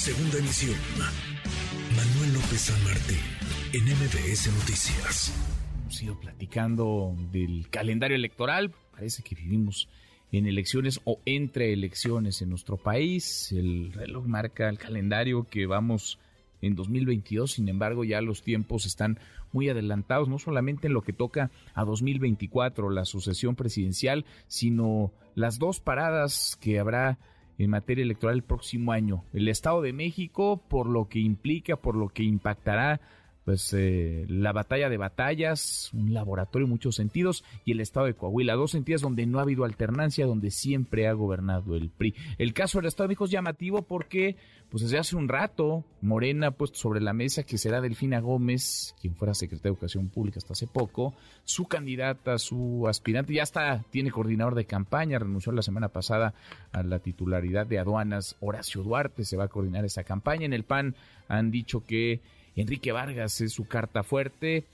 Segunda emisión. Manuel López San Martín, en MBS Noticias. Hemos ido platicando del calendario electoral. Parece que vivimos en elecciones o entre elecciones en nuestro país. El reloj marca el calendario que vamos en 2022, sin embargo ya los tiempos están muy adelantados, no solamente en lo que toca a 2024, la sucesión presidencial, sino las dos paradas que habrá en materia electoral el próximo año. El Estado de México, por lo que implica, por lo que impactará pues eh, la batalla de batallas, un laboratorio en muchos sentidos, y el estado de Coahuila, dos entidades donde no ha habido alternancia, donde siempre ha gobernado el PRI. El caso del Estado de México es llamativo porque, pues desde hace un rato, Morena ha puesto sobre la mesa que será Delfina Gómez, quien fuera secretaria de Educación Pública hasta hace poco, su candidata, su aspirante, ya está, tiene coordinador de campaña, renunció la semana pasada a la titularidad de aduanas, Horacio Duarte se va a coordinar esa campaña. En el PAN han dicho que Enrique Vargas es su carta fuerte,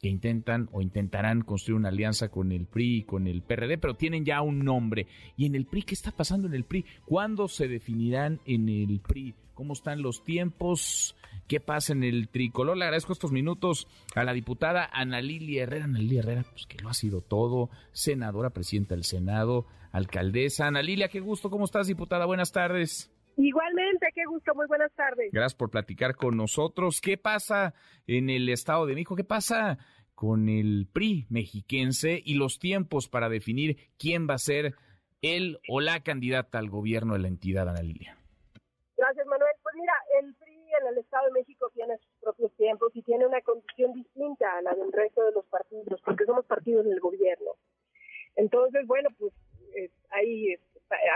que intentan o intentarán construir una alianza con el PRI y con el PRD, pero tienen ya un nombre. ¿Y en el PRI qué está pasando en el PRI? ¿Cuándo se definirán en el PRI? ¿Cómo están los tiempos? ¿Qué pasa en el tricolor? Le agradezco estos minutos a la diputada Ana Lilia Herrera. Ana Lilia Herrera, pues que lo ha sido todo, senadora, presidenta del Senado, alcaldesa. Ana Lilia, qué gusto, ¿cómo estás, diputada? Buenas tardes. Igualmente, qué gusto, muy buenas tardes. Gracias por platicar con nosotros. ¿Qué pasa en el Estado de México? ¿Qué pasa con el PRI mexiquense y los tiempos para definir quién va a ser el o la candidata al gobierno de la entidad, Ana Lilia? Gracias, Manuel. Pues mira, el PRI en el Estado de México tiene sus propios tiempos y tiene una condición distinta a la del resto de los partidos, porque somos partidos del gobierno. Entonces, bueno, pues eh, ahí eh,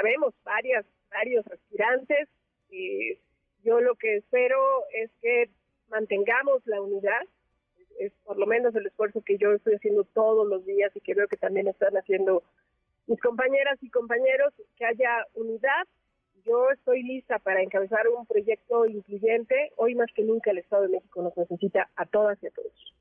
habemos varias varios aspirantes. y yo lo que espero es que mantengamos la unidad, es por lo menos el esfuerzo que yo estoy haciendo todos los días y que veo que también están haciendo mis compañeras y compañeros, que haya unidad. Yo estoy lista para encabezar un proyecto incluyente. Hoy más que nunca el Estado de México nos necesita a todas y a todos.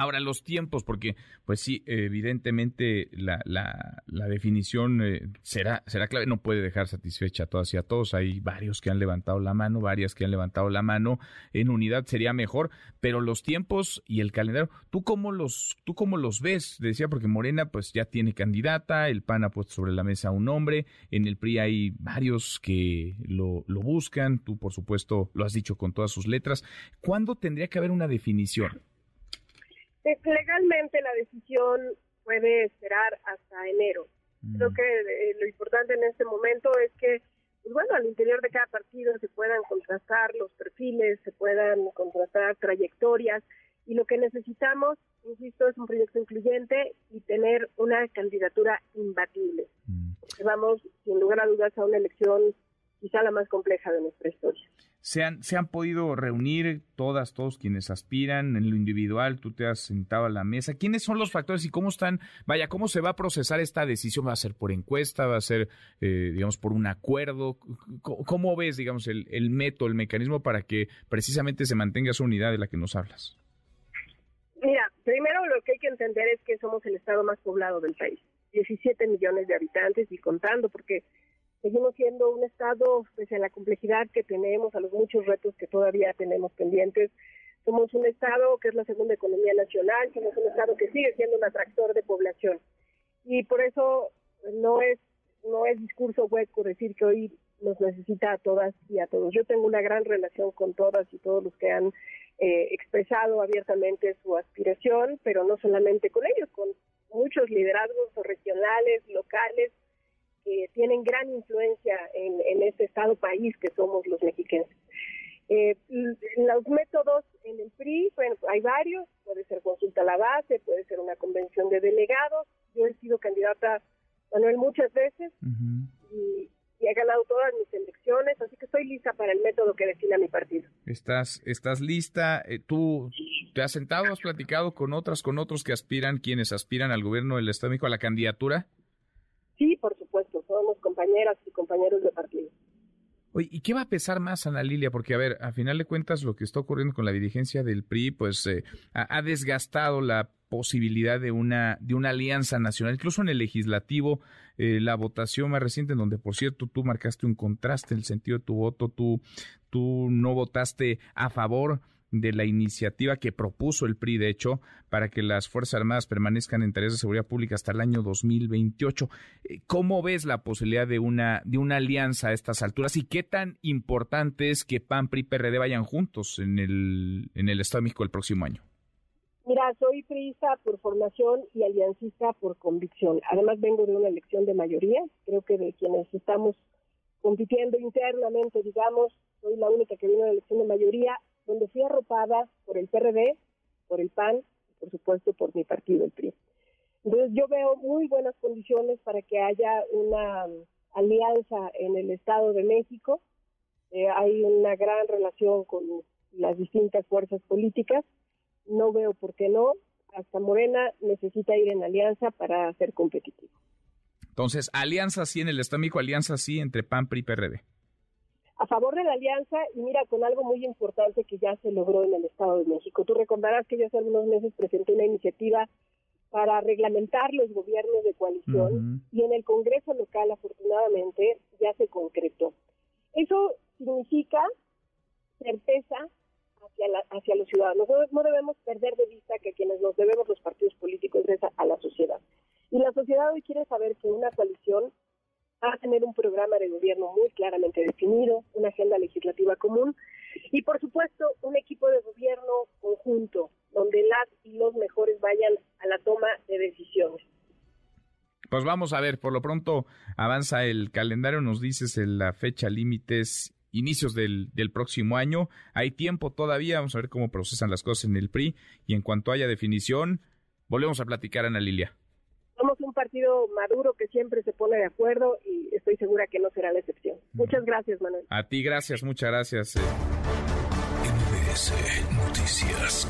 Ahora, los tiempos, porque, pues sí, evidentemente la, la, la definición eh, será, será clave, no puede dejar satisfecha a todas y a todos. Hay varios que han levantado la mano, varias que han levantado la mano. En unidad sería mejor, pero los tiempos y el calendario, ¿tú cómo los, tú cómo los ves? Decía, porque Morena, pues ya tiene candidata, el PAN ha puesto sobre la mesa un nombre, en el PRI hay varios que lo, lo buscan, tú, por supuesto, lo has dicho con todas sus letras. ¿Cuándo tendría que haber una definición? Legalmente la decisión puede esperar hasta enero. Creo mm. que eh, lo importante en este momento es que, pues bueno, al interior de cada partido se puedan contrastar los perfiles, se puedan contrastar trayectorias y lo que necesitamos, insisto, es un proyecto incluyente y tener una candidatura imbatible. Mm. vamos, sin lugar a dudas, a una elección quizá la más compleja de nuestra historia se han, se han podido reunir todas, todos quienes aspiran en lo individual, tú te has sentado a la mesa. ¿Quiénes son los factores y cómo están, vaya, cómo se va a procesar esta decisión? ¿Va a ser por encuesta? ¿Va a ser, eh, digamos, por un acuerdo? ¿Cómo, ves, digamos, el, el método, el mecanismo para que precisamente se mantenga esa unidad de la que nos hablas? Mira, primero lo que hay que entender es que somos el estado más poblado del país. 17 millones de habitantes y contando, porque seguimos siendo un Estado, pese a la complejidad que tenemos, a los muchos retos que todavía tenemos pendientes, somos un Estado que es la segunda economía nacional, somos un Estado que sigue siendo un atractor de población. Y por eso no es, no es discurso hueco decir que hoy nos necesita a todas y a todos. Yo tengo una gran relación con todas y todos los que han eh, expresado abiertamente su aspiración, pero no solamente con ellos, con muchos liderazgos regionales, locales, que tienen gran influencia en, en este Estado país que somos los mexicanos. Eh, los métodos en el PRI, bueno, hay varios, puede ser consulta a la base, puede ser una convención de delegados. Yo he sido candidata, Manuel, muchas veces y, he ganado todas mis elecciones, así que estoy lista para el método que defina mi partido. ¿Estás, estás lista? Eh, ¿Tú te has sentado, has platicado con otras, con otros que aspiran, quienes aspiran al gobierno del Estado de México, a la candidatura? Sí, por supuesto, somos compañeras y compañeros de partido. Oye, ¿y qué va a pesar más, Ana Lilia? Porque, a ver, a final de cuentas, lo que está ocurriendo con la dirigencia del PRI, pues eh, ha, desgastado la posibilidad de una, de una alianza nacional, incluso en el legislativo, eh, la votación más reciente, en donde por cierto tú marcaste un contraste en el sentido de tu voto, tú, tú no votaste a favor de la iniciativa que propuso el PRI, de hecho, para que las Fuerzas Armadas permanezcan en tareas de seguridad pública hasta el año 2028. Eh, ¿Cómo ves la posibilidad de una, de una alianza a estas alturas y qué tan importante es que PAN, PRI y PRD vayan juntos en el, en el Estado de México el próximo año? Mira, soy priista por formación y aliancista por convicción. Además, vengo de una elección de mayoría. Creo que de quienes estamos compitiendo internamente, digamos, soy la única que viene de la elección de mayoría donde fui arropada por el PRD, por el PAN y por supuesto por mi partido, el PRI. Entonces yo veo muy buenas condiciones para que haya una alianza en el Estado de México. Eh, hay una gran relación con las distintas fuerzas políticas. No veo por qué no. Hasta Morena necesita ir en alianza para ser competitivo. Entonces, alianza sí en el Estado de México, alianza sí entre PAN, PRI y PRD a favor de la alianza y mira, con algo muy importante que ya se logró en el Estado de México. Tú recordarás que yo hace algunos meses presenté una iniciativa para reglamentar los gobiernos de coalición y en el Congreso local afortunadamente ya se concretó. Eso significa certeza hacia, la, hacia los ciudadanos. No, debemos perder de vista que quienes nos debemos los partidos políticos es a la sociedad. Y la sociedad hoy quiere saber que una coalición va a tener un programa de gobierno muy claramente definido, una agenda legislativa común y, por supuesto, un equipo de gobierno conjunto, donde las y los mejores vayan a la toma de decisiones. Pues vamos a ver, por lo pronto avanza el calendario, nos dices la fecha límites inicios del, del, próximo año. Hay tiempo todavía, vamos a ver cómo procesan las cosas en el PRI y en cuanto haya definición, volvemos a platicar, Ana Lilia somos un partido maduro que siempre se pone de acuerdo y estoy segura que no será la excepción. Muchas gracias, Manuel. A ti, gracias, muchas gracias. MBS Noticias.